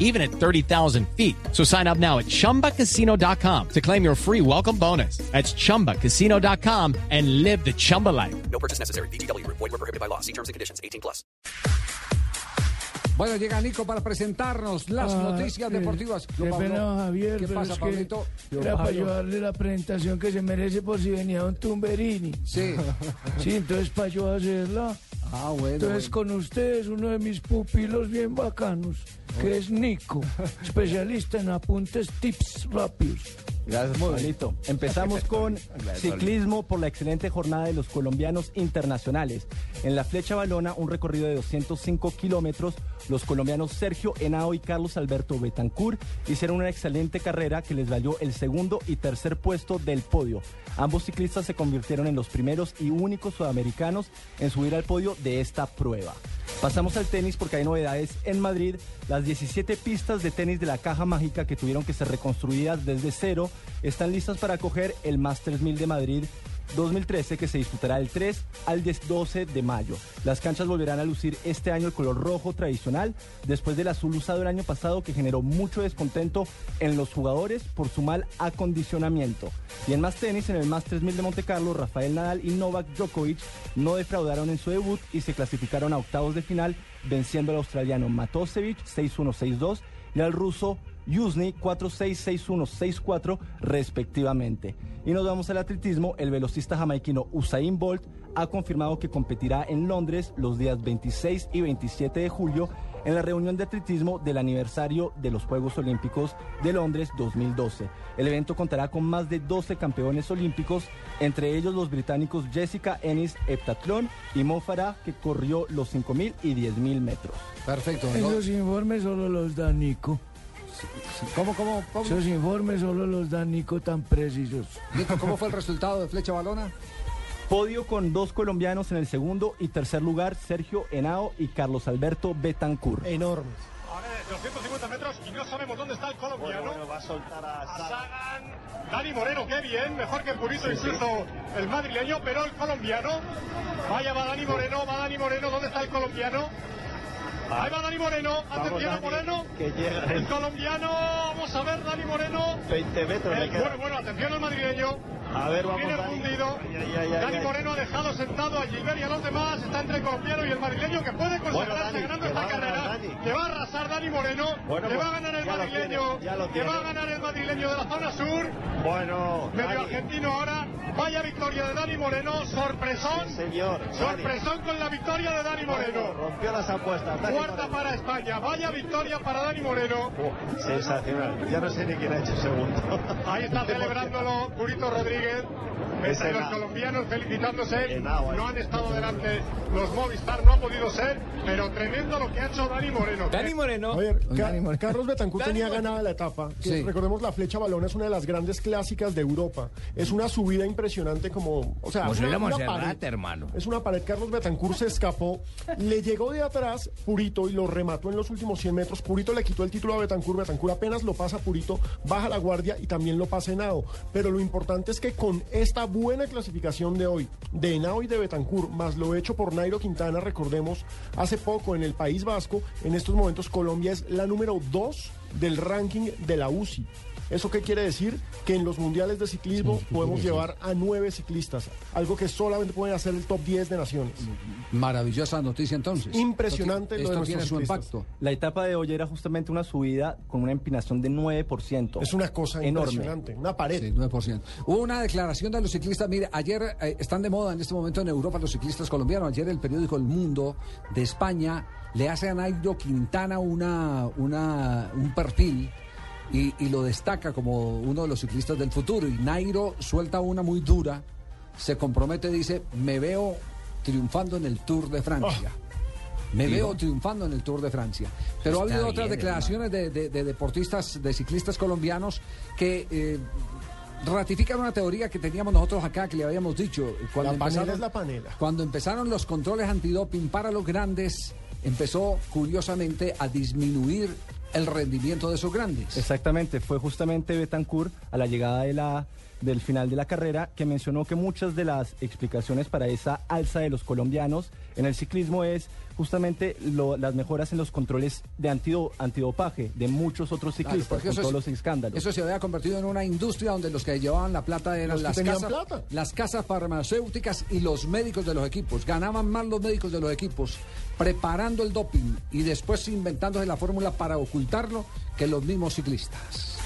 even at 30,000 feet. So sign up now at chumbacasino.com to claim your free welcome bonus. That's chumbacasino.com and live the Chumba life. No purchase necessary. BGW. Void were prohibited by law. See terms and conditions. 18 plus. Bueno, llega Nico para presentarnos las Ah, noticias eh, deportivas. Qué Don pena, Javier, ¿Qué pero pasa, es que Pablito? Era para llevarle la presentación que se merece por si venía un Tumberini. Sí. Sí, entonces para yo hacerla. Ah, bueno. Entonces con ustedes uno de mis pupilos bien bacanos, que es Nico, especialista en apuntes tips rápidos. Gracias, Pablito. Empezamos con ciclismo por la excelente jornada de los colombianos internacionales. En la flecha balona, un recorrido de 205 kilómetros, los colombianos Sergio Henao y Carlos Alberto Betancourt hicieron una excelente carrera que les valió el segundo y tercer puesto del podio. Ambos ciclistas se convirtieron en los primeros y únicos sudamericanos en subir al podio de esta prueba. Pasamos al tenis porque hay novedades en Madrid. Las 17 pistas de tenis de la caja mágica que tuvieron que ser reconstruidas desde cero están listas para acoger el Masters 1000 de Madrid 2013 que se disputará del 3 al 10 12 de mayo. Las canchas volverán a lucir este año el color rojo tradicional después del azul usado el año pasado que generó mucho descontento en los jugadores por su mal acondicionamiento. Y en más tenis, en el Masters 1000 de Monte Carlo, Rafael Nadal y Novak Djokovic no defraudaron en su debut y se clasificaron a octavos de final venciendo al australiano Matosevic 6-1-6-2 y al ruso Yuzny 4-6-6-1-6-4 respectivamente. Y nos vamos al atletismo, el velocista jamaiquino Usain Bolt ha confirmado que competirá en Londres los días 26 y 27 de julio en la reunión de atletismo del aniversario de los Juegos Olímpicos de Londres 2012. El evento contará con más de 12 campeones olímpicos, entre ellos los británicos Jessica Ennis heptatlón y Mo Farah que corrió los 5.000 y 10.000 metros. Perfecto. ¿no? Esos informes solo los da Nico. ¿Cómo, cómo, Pablo? Esos informes solo los da Nico tan precisos. Nico, ¿cómo fue el resultado de flecha balona? Podio con dos colombianos en el segundo y tercer lugar, Sergio Henao y Carlos Alberto Betancourt. Enormes. A ver, 250 metros y no sabemos dónde está el colombiano. va a soltar a A Sagan. Dani Moreno, qué bien, mejor que Purito, incluso el madrileño, pero el colombiano. Vaya, va Dani Moreno, va Dani Moreno, ¿dónde está el colombiano? Ahí va Dani Moreno, atención a Moreno. que llega El colombiano, vamos a ver, Dani Moreno. 20 metros. le queda. bueno, bueno, atención al madrileño. A ver, vamos, Viene fundido. Ay, ay, ay, ay, Dani. Moreno ha dejado sentado a Gilbert y a los demás. Está entre el colombiano y el madrileño que puede consagrarse Dani, ganando esta carrera. Dani. Que va a arrasar Dani Moreno. Bueno, que pues, va a ganar el madrileño. tiene, que va a ganar el madrileño de la zona sur. Bueno, Medio Dani. argentino ahora. Vaya victoria de Dani Moreno. Sorpresón. Sí, señor. Dani. Sorpresón con la victoria de Dani Bueno, Moreno. rompió las apuestas. Dani Cuarta Moreno. para España. Vaya victoria para Dani Moreno. Uh, sensacional. Ya no sé ni quién ha hecho segundo. Ahí está celebrándolo Purito Rodríguez. Entre los colombianos felicitándose. No han estado delante los Movistar, no ha podido ser, pero tremendo lo que ha hecho Dani Moreno. Dani Moreno. A ver, Dani Moreno. Carlos Betancourt Dani tenía Moreno. ganada la etapa. que Sí. Recordemos, la flecha balona es una de las grandes clásicas de Europa. Es una subida impresionante como... O sea, una- una pared. hermano. Es una pared. Carlos Betancourt se escapó, le llegó de atrás Purito y lo remató en los últimos 100 metros. Purito le quitó el título a Betancourt. Betancourt apenas lo pasa Purito, baja la guardia y también lo pasa Henao. Pero lo importante es que con esta buena clasificación de hoy, de Henao y de Betancourt, más lo hecho por Nairo Quintana, recordemos, hace poco en el País Vasco, en estos momentos Colombia es la número 2 del ranking de la UCI. ¿Eso qué quiere decir? Que en los mundiales de ciclismo podemos llevar a nueve ciclistas, algo que solamente pueden hacer el top 10 de naciones. Maravillosa noticia entonces. Impresionante Esto, lo de ti- esto tiene nuestros su impacto. La etapa de hoy era justamente una subida con una empinación de 9%. Es una cosa enorme. impresionante, una pared. Sí, 9%. Hubo una declaración de los ciclistas. Mire, ayer eh, están de moda en este momento en Europa los ciclistas colombianos. Ayer el periódico El Mundo de España le hace a Nairo Quintana una, una, un perfil y, y lo destaca como uno de los ciclistas del futuro. Y Nairo suelta una muy dura, se compromete, dice, me veo triunfando en el Tour de Francia. Me veo triunfando en el Tour de Francia. Pero ha habido otras bien, declaraciones de, de- de deportistas, de ciclistas colombianos que eh, ratifican una teoría que teníamos nosotros acá, que le habíamos dicho. Cuando La empezaron- es la panela. Cuando empezaron los controles antidoping para los grandes, empezó curiosamente a disminuir el rendimiento de esos grandes. Exactamente, fue justamente Betancourt a la llegada de la, del final de la carrera que mencionó que muchas de las explicaciones para esa alza de los colombianos en el ciclismo es justamente lo- las mejoras en los controles de antido- antidopaje de muchos otros Claro, ciclistas porque con eso todos es- los escándalos. Eso se había convertido en una industria donde los que llevaban la plata eran las casas, plata. las casas farmacéuticas y los médicos de los equipos. Ganaban más los médicos de los equipos preparando el doping y después inventándose la fórmula para que los mismos ciclistas.